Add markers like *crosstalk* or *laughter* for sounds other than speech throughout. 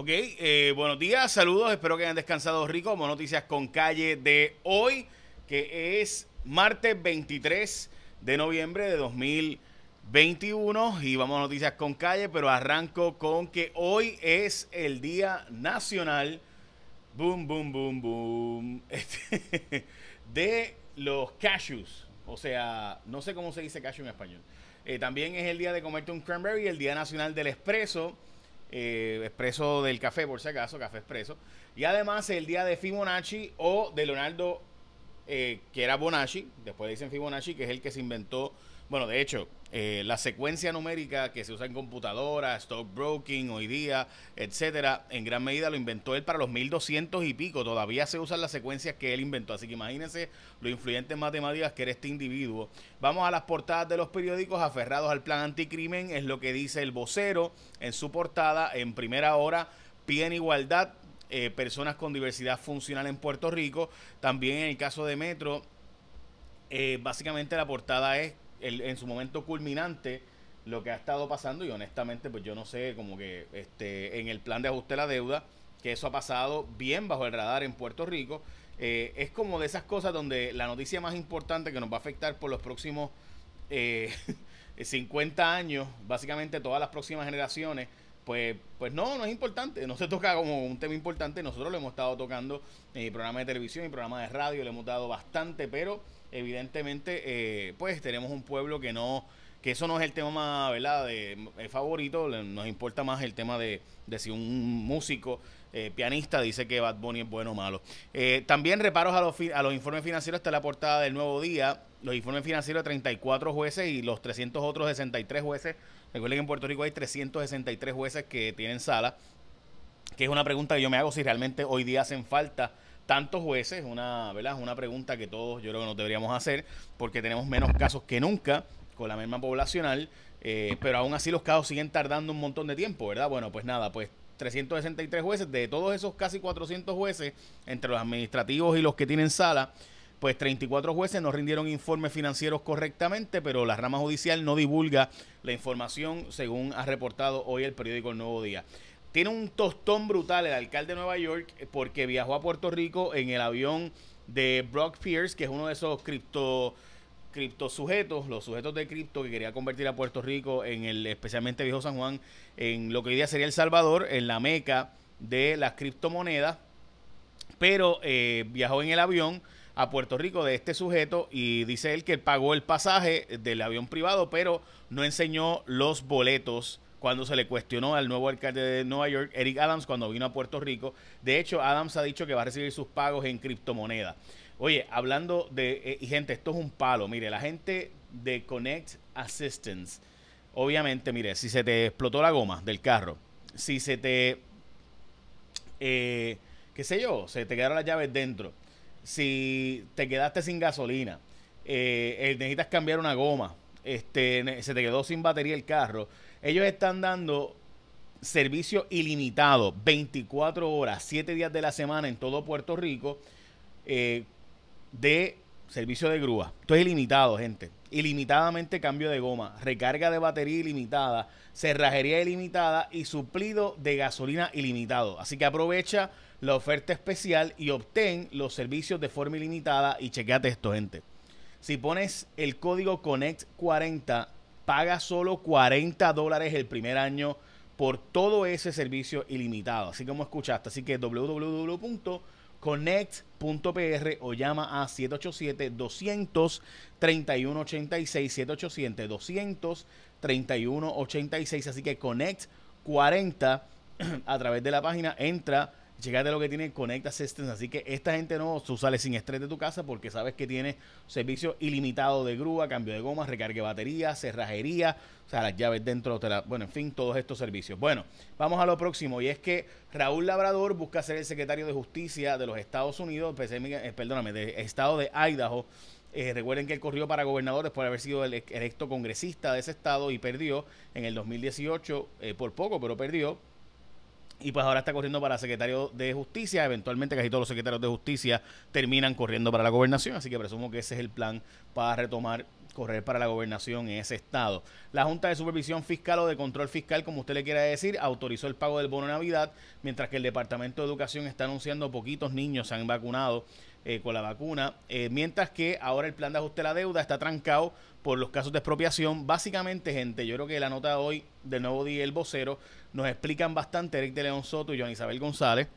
Ok, eh, buenos días, saludos, espero que hayan descansado rico. Como noticias con calle de hoy, que es martes 23 de noviembre de 2021. Y vamos a noticias con calle, pero arranco con que hoy es el Día Nacional, boom, boom, boom, boom, este, *laughs* de los cashews. O sea, no sé cómo se dice cashew en español. Eh, también es el día de comerte un cranberry, el Día Nacional del Espresso eh, expreso del café, por si acaso, café expreso. Y además el día de Fibonacci o de Leonardo, eh, que era Bonacci, después dicen Fibonacci, que es el que se inventó bueno, de hecho, eh, la secuencia numérica que se usa en computadoras, stockbroking hoy día, etcétera, en gran medida lo inventó él para los 1200 y pico. Todavía se usan las secuencias que él inventó. Así que imagínense lo influyente en matemáticas que era este individuo. Vamos a las portadas de los periódicos aferrados al plan anticrimen. Es lo que dice el vocero en su portada. En primera hora piden igualdad. Eh, personas con diversidad funcional en Puerto Rico. También en el caso de Metro, eh, básicamente la portada es en su momento culminante lo que ha estado pasando y honestamente pues yo no sé como que este en el plan de ajuste de la deuda que eso ha pasado bien bajo el radar en Puerto Rico eh, es como de esas cosas donde la noticia más importante que nos va a afectar por los próximos eh, *laughs* 50 años básicamente todas las próximas generaciones pues, pues no, no es importante, no se toca como un tema importante, nosotros lo hemos estado tocando en programa de televisión y programa de radio, le hemos dado bastante, pero evidentemente, eh, pues tenemos un pueblo que no, que eso no es el tema más, ¿verdad?, de, eh, favorito, nos importa más el tema de, de si un músico, eh, pianista, dice que Bad Bunny es bueno o malo. también reparos a los, a los informes financieros, está la portada del Nuevo Día, los informes financieros de 34 jueces y los 300 otros 63 jueces. Recuerden que en Puerto Rico hay 363 jueces que tienen sala, que es una pregunta que yo me hago si realmente hoy día hacen falta tantos jueces, una, ¿verdad? una pregunta que todos yo creo que nos deberíamos hacer, porque tenemos menos casos que nunca con la misma poblacional, eh, pero aún así los casos siguen tardando un montón de tiempo, ¿verdad? Bueno, pues nada, pues 363 jueces, de todos esos casi 400 jueces, entre los administrativos y los que tienen sala, pues 34 jueces no rindieron informes financieros correctamente, pero la rama judicial no divulga la información según ha reportado hoy el periódico El Nuevo Día tiene un tostón brutal el alcalde de Nueva York porque viajó a Puerto Rico en el avión de Brock Pierce, que es uno de esos cripto cripto sujetos, los sujetos de cripto que quería convertir a Puerto Rico en el especialmente viejo San Juan en lo que hoy día sería El Salvador, en la meca de las criptomonedas, pero eh, viajó en el avión a Puerto Rico de este sujeto y dice él que pagó el pasaje del avión privado, pero no enseñó los boletos cuando se le cuestionó al nuevo alcalde de Nueva York, Eric Adams, cuando vino a Puerto Rico. De hecho, Adams ha dicho que va a recibir sus pagos en criptomoneda. Oye, hablando de, eh, gente, esto es un palo. Mire, la gente de Connect Assistance, obviamente, mire, si se te explotó la goma del carro, si se te, eh, qué sé yo, se te quedaron las llaves dentro, si te quedaste sin gasolina, eh, necesitas cambiar una goma, este, se te quedó sin batería el carro, ellos están dando servicio ilimitado, 24 horas, 7 días de la semana en todo Puerto Rico, eh, de servicio de grúa. Esto es ilimitado, gente. Ilimitadamente cambio de goma, recarga de batería ilimitada, cerrajería ilimitada y suplido de gasolina ilimitado. Así que aprovecha la oferta especial y obtén los servicios de forma ilimitada y chequeate esto, gente. Si pones el código CONNECT40 paga solo 40 dólares el primer año por todo ese servicio ilimitado. Así como escuchaste. Así que www.connect.pr o llama a 787-231-86. 787-231-86. Así que Connect 40 *clears throat* a través de la página. Entra de lo que tiene Connect Assistance. Así que esta gente no, tú sales sin estrés de tu casa porque sabes que tiene servicio ilimitado de grúa, cambio de gomas, recargue de batería, cerrajería, o sea, las llaves dentro, de la, bueno, en fin, todos estos servicios. Bueno, vamos a lo próximo y es que Raúl Labrador busca ser el secretario de Justicia de los Estados Unidos, eh, perdóname, del estado de Idaho. Eh, recuerden que él corrió para gobernador después de haber sido electo congresista de ese estado y perdió en el 2018 eh, por poco, pero perdió y pues ahora está corriendo para secretario de justicia. Eventualmente casi todos los secretarios de justicia terminan corriendo para la gobernación, así que presumo que ese es el plan para retomar correr para la gobernación en ese estado. La Junta de Supervisión Fiscal o de Control Fiscal, como usted le quiera decir, autorizó el pago del bono de Navidad, mientras que el Departamento de Educación está anunciando poquitos niños se han vacunado eh, con la vacuna, eh, mientras que ahora el plan de ajuste de la deuda está trancado por los casos de expropiación. Básicamente, gente, yo creo que la nota de hoy del nuevo día el vocero nos explican bastante Eric de León Soto y Joan Isabel González.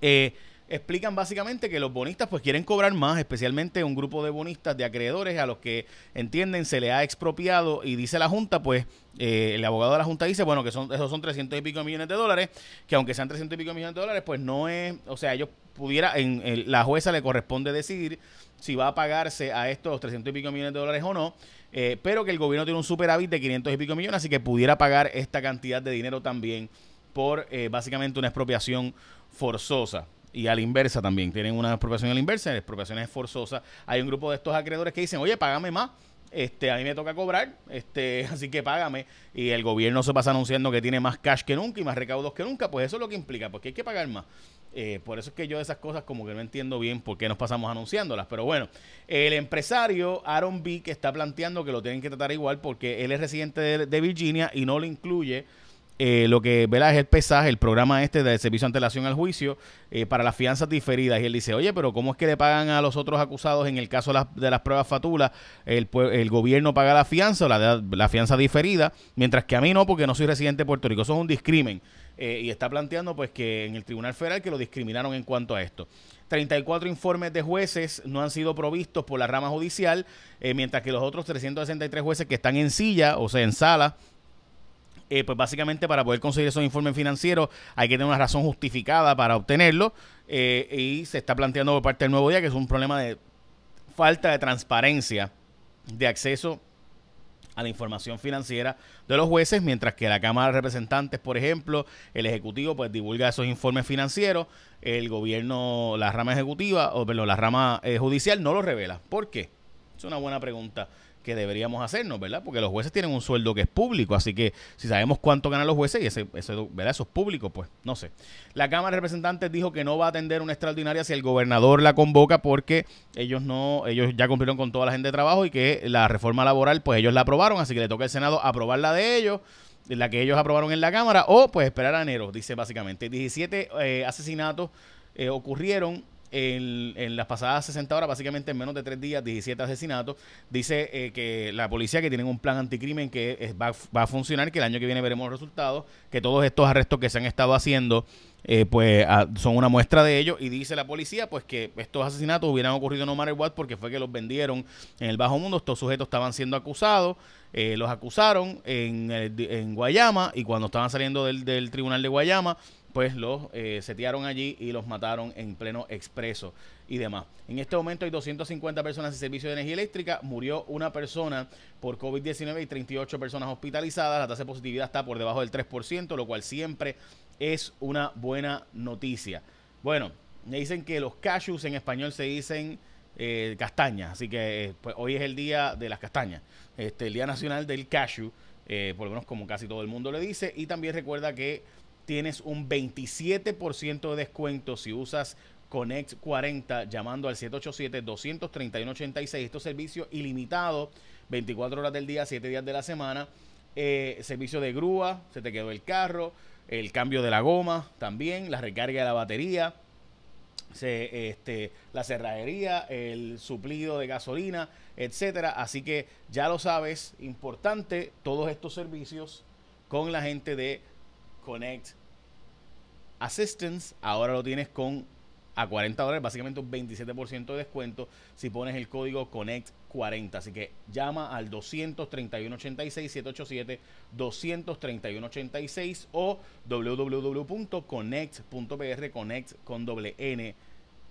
Eh, explican básicamente que los bonistas pues quieren cobrar más, especialmente un grupo de bonistas de acreedores a los que entienden se le ha expropiado y dice la Junta pues eh, el abogado de la Junta dice bueno que son esos son 300 y pico millones de dólares que aunque sean 300 y pico millones de dólares pues no es o sea ellos pudiera en, la jueza le corresponde decidir si va a pagarse a estos 300 y pico millones de dólares o no eh, pero que el gobierno tiene un superávit de 500 y pico millones así que pudiera pagar esta cantidad de dinero también por eh, básicamente una expropiación forzosa y a la inversa también. Tienen una expropiación a la inversa, la expropiación es forzosa. Hay un grupo de estos acreedores que dicen, oye, págame más. Este, a mí me toca cobrar, este, *laughs* así que págame. Y el gobierno se pasa anunciando que tiene más cash que nunca y más recaudos que nunca. Pues eso es lo que implica, porque hay que pagar más. Eh, por eso es que yo esas cosas como que no entiendo bien por qué nos pasamos anunciándolas. Pero bueno, el empresario Aaron B. que está planteando que lo tienen que tratar igual porque él es residente de Virginia y no lo incluye eh, lo que ¿verdad? es el pesaje, el programa este de servicio ante antelación al juicio eh, para las fianzas diferidas. Y él dice, oye, pero ¿cómo es que le pagan a los otros acusados en el caso de las, pruebas fatulas? El, gobierno paga la fianza la, la fianza diferida, mientras que a mí no, porque no soy residente de Puerto Rico. Eso es un discrimen. Eh, y está planteando pues que en el Tribunal Federal que lo discriminaron en cuanto a esto. 34 informes de jueces no han sido provistos por la rama judicial, mientras que los otros 363 jueces que están en silla, o sea, en sala, eh, pues básicamente para poder conseguir esos informes financieros hay que tener una razón justificada para obtenerlo eh, y se está planteando por parte del nuevo día que es un problema de falta de transparencia de acceso a la información financiera de los jueces, mientras que la Cámara de Representantes, por ejemplo, el Ejecutivo, pues divulga esos informes financieros, el gobierno, la rama ejecutiva, o perdón, la rama eh, judicial no los revela. ¿Por qué? Es una buena pregunta que deberíamos hacernos, ¿verdad? Porque los jueces tienen un sueldo que es público, así que si sabemos cuánto ganan los jueces y ese, ¿verdad? eso es público, pues no sé. La Cámara de Representantes dijo que no va a atender una extraordinaria si el gobernador la convoca porque ellos no, ellos ya cumplieron con toda la gente de trabajo y que la reforma laboral, pues ellos la aprobaron, así que le toca al Senado aprobar la de ellos la que ellos aprobaron en la Cámara, o pues esperar a enero, dice básicamente. 17 eh, asesinatos eh, ocurrieron en, las pasadas 60 horas, básicamente en menos de tres días, 17 asesinatos. Dice eh, que la policía que tienen un plan anticrimen que va, va, a funcionar, que el año que viene veremos resultados, que todos estos arrestos que se han estado haciendo eh, pues son una muestra de ello y dice la policía pues que estos asesinatos hubieran ocurrido no matter what porque fue que los vendieron en el bajo mundo, estos sujetos estaban siendo acusados, eh, los acusaron en, en Guayama y cuando estaban saliendo del, del tribunal de Guayama pues los eh, setearon allí y los mataron en pleno expreso y demás. En este momento hay 250 personas en servicio de energía eléctrica, murió una persona por COVID-19 y 38 personas hospitalizadas, la tasa de positividad está por debajo del 3%, lo cual siempre es una buena noticia. Bueno, me dicen que los cashews en español se dicen eh, castañas, así que eh, pues, hoy es el día de las castañas, este, el Día Nacional del Cashew, por lo menos como casi todo el mundo le dice, y también recuerda que tienes un 27% de descuento si usas Connect 40 llamando al 787-231-86. Estos servicios ilimitados, 24 horas del día, 7 días de la semana. Eh, servicio de grúa, se te quedó el carro, el cambio de la goma también, la recarga de la batería, este, la cerrajería, el suplido de gasolina, etcétera. Así que ya lo sabes, importante todos estos servicios con la gente de Connect Assistance, ahora lo tienes con a 40 dólares, básicamente un 27% de descuento si pones el código CONNECT40. Así que llama al 23186 787 23186 o www.connect.pr, connect con doble N,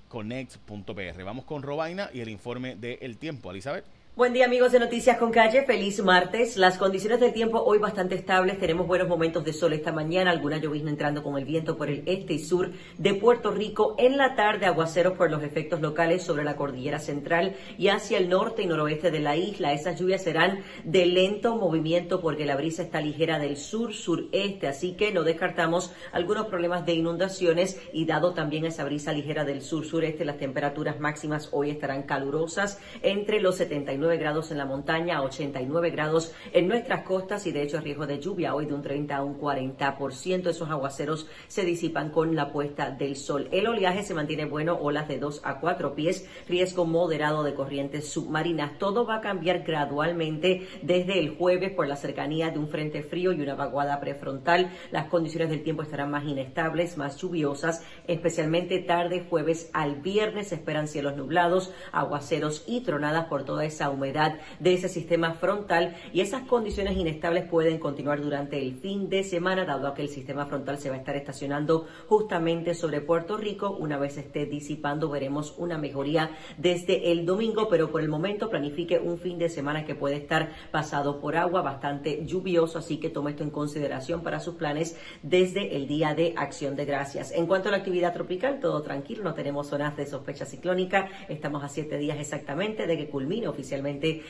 connect.pr. Vamos con Robaina y el informe del tiempo, Elizabeth. Buen día amigos de Noticias con Calle, feliz martes. Las condiciones del tiempo hoy bastante estables, tenemos buenos momentos de sol esta mañana, alguna llovizna entrando con el viento por el este y sur de Puerto Rico. En la tarde aguaceros por los efectos locales sobre la cordillera central y hacia el norte y noroeste de la isla. Esas lluvias serán de lento movimiento porque la brisa está ligera del sur-sureste, así que no descartamos algunos problemas de inundaciones y dado también esa brisa ligera del sur-sureste, las temperaturas máximas hoy estarán calurosas entre los 79 grados en la montaña, 89 grados en nuestras costas y de hecho riesgo de lluvia hoy de un 30 a un 40%. Esos aguaceros se disipan con la puesta del sol. El oleaje se mantiene bueno, olas de 2 a 4 pies, riesgo moderado de corrientes submarinas. Todo va a cambiar gradualmente desde el jueves por la cercanía de un frente frío y una vaguada prefrontal. Las condiciones del tiempo estarán más inestables, más lluviosas, especialmente tarde jueves al viernes. Se esperan cielos nublados, aguaceros y tronadas por toda esa humedad de ese sistema frontal y esas condiciones inestables pueden continuar durante el fin de semana, dado que el sistema frontal se va a estar estacionando justamente sobre Puerto Rico. Una vez esté disipando, veremos una mejoría desde el domingo, pero por el momento planifique un fin de semana que puede estar pasado por agua, bastante lluvioso, así que tome esto en consideración para sus planes desde el día de acción de gracias. En cuanto a la actividad tropical, todo tranquilo, no tenemos zonas de sospecha ciclónica, estamos a siete días exactamente de que culmine oficialmente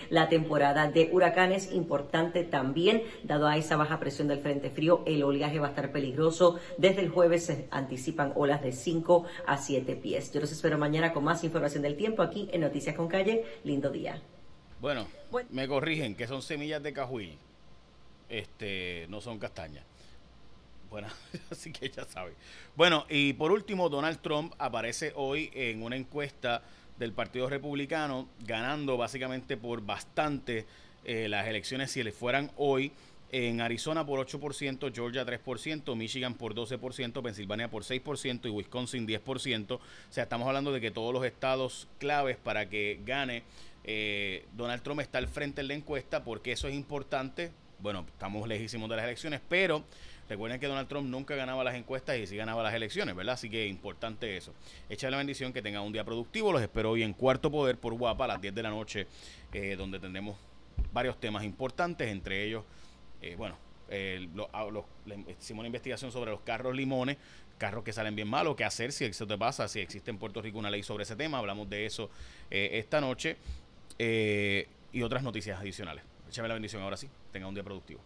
la temporada de huracanes. Importante también, dado a esa baja presión del frente frío, el oleaje va a estar peligroso. Desde el jueves se anticipan olas de 5 a 7 pies. Yo los espero mañana con más información del tiempo aquí en Noticias con Calle. Lindo día. Bueno, me corrigen que son semillas de cajuil. Este, no son castañas. Bueno, *laughs* así que ya sabe. Bueno, y por último, Donald Trump aparece hoy en una encuesta del Partido Republicano, ganando básicamente por bastante eh, las elecciones si le fueran hoy. En Arizona por 8%, Georgia 3%, Michigan por 12%, Pensilvania por 6% y Wisconsin 10%. O sea, estamos hablando de que todos los estados claves para que gane eh, Donald Trump está al frente en la encuesta porque eso es importante. Bueno, estamos lejísimos de las elecciones, pero Recuerden que Donald Trump nunca ganaba las encuestas y sí ganaba las elecciones, ¿verdad? Así que importante eso. Echa la bendición, que tengan un día productivo. Los espero hoy en Cuarto Poder por Guapa a las 10 de la noche, eh, donde tendremos varios temas importantes, entre ellos, eh, bueno, ah, hicimos una investigación sobre los carros limones, carros que salen bien malos, qué hacer si eso te pasa, si existe en Puerto Rico una ley sobre ese tema, hablamos de eso eh, esta noche y otras noticias adicionales. Échame la bendición ahora sí, tenga un día productivo.